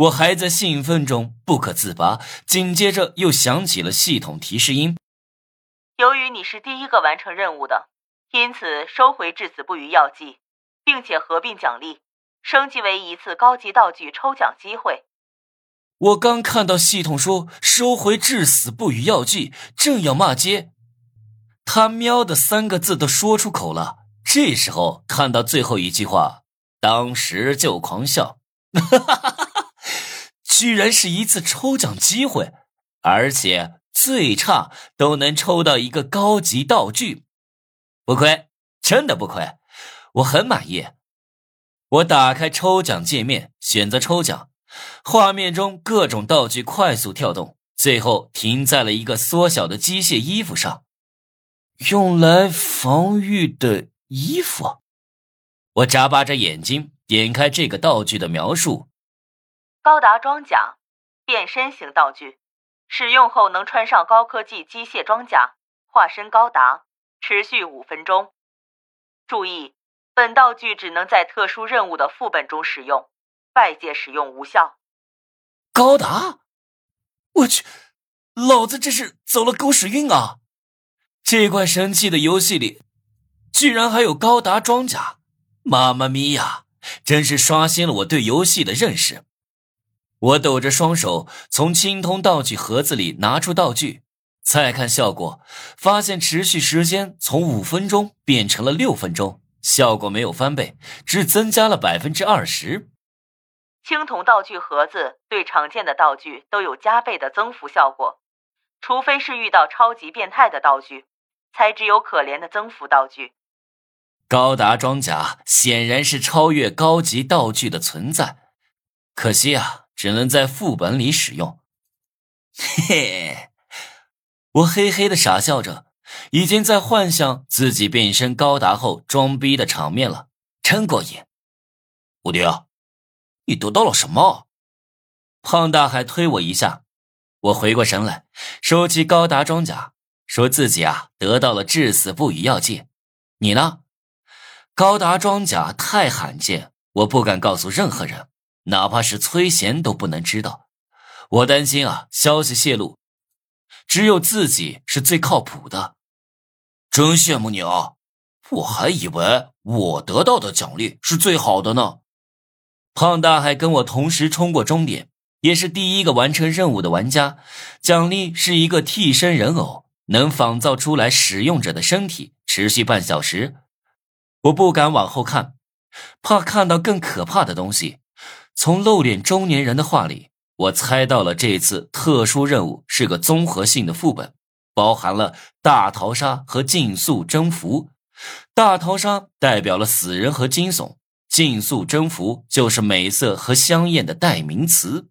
我还在兴奋中不可自拔，紧接着又响起了系统提示音：“由于你是第一个完成任务的，因此收回至死不渝药剂，并且合并奖励，升级为一次高级道具抽奖机会。”我刚看到系统说收回至死不渝药剂，正要骂街，他喵的三个字都说出口了。这时候看到最后一句话，当时就狂笑，哈哈哈哈哈！居然是一次抽奖机会，而且最差都能抽到一个高级道具，不亏，真的不亏，我很满意。我打开抽奖界面，选择抽奖。画面中各种道具快速跳动，最后停在了一个缩小的机械衣服上，用来防御的衣服。我眨巴着眼睛，点开这个道具的描述：高达装甲，变身型道具，使用后能穿上高科技机械装甲，化身高达，持续五分钟。注意，本道具只能在特殊任务的副本中使用。外界使用无效。高达，我去，老子这是走了狗屎运啊！这款神器的游戏里，居然还有高达装甲，妈妈咪呀，真是刷新了我对游戏的认识。我抖着双手从青铜道具盒子里拿出道具，再看效果，发现持续时间从五分钟变成了六分钟，效果没有翻倍，只增加了百分之二十。青铜道具盒子对常见的道具都有加倍的增幅效果，除非是遇到超级变态的道具，才只有可怜的增幅道具。高达装甲显然是超越高级道具的存在，可惜啊，只能在副本里使用。嘿嘿，我嘿嘿的傻笑着，已经在幻想自己变身高达后装逼的场面了，真过瘾。无敌啊！你得到了什么？胖大海推我一下，我回过神来，收起高达装甲，说自己啊得到了至死不渝药剂。你呢？高达装甲太罕见，我不敢告诉任何人，哪怕是崔贤都不能知道。我担心啊，消息泄露，只有自己是最靠谱的。真羡慕你啊！我还以为我得到的奖励是最好的呢。胖大海跟我同时冲过终点，也是第一个完成任务的玩家。奖励是一个替身人偶，能仿造出来使用者的身体，持续半小时。我不敢往后看，怕看到更可怕的东西。从露脸中年人的话里，我猜到了这次特殊任务是个综合性的副本，包含了大逃杀和竞速征服。大逃杀代表了死人和惊悚。竞速征服就是美色和香艳的代名词。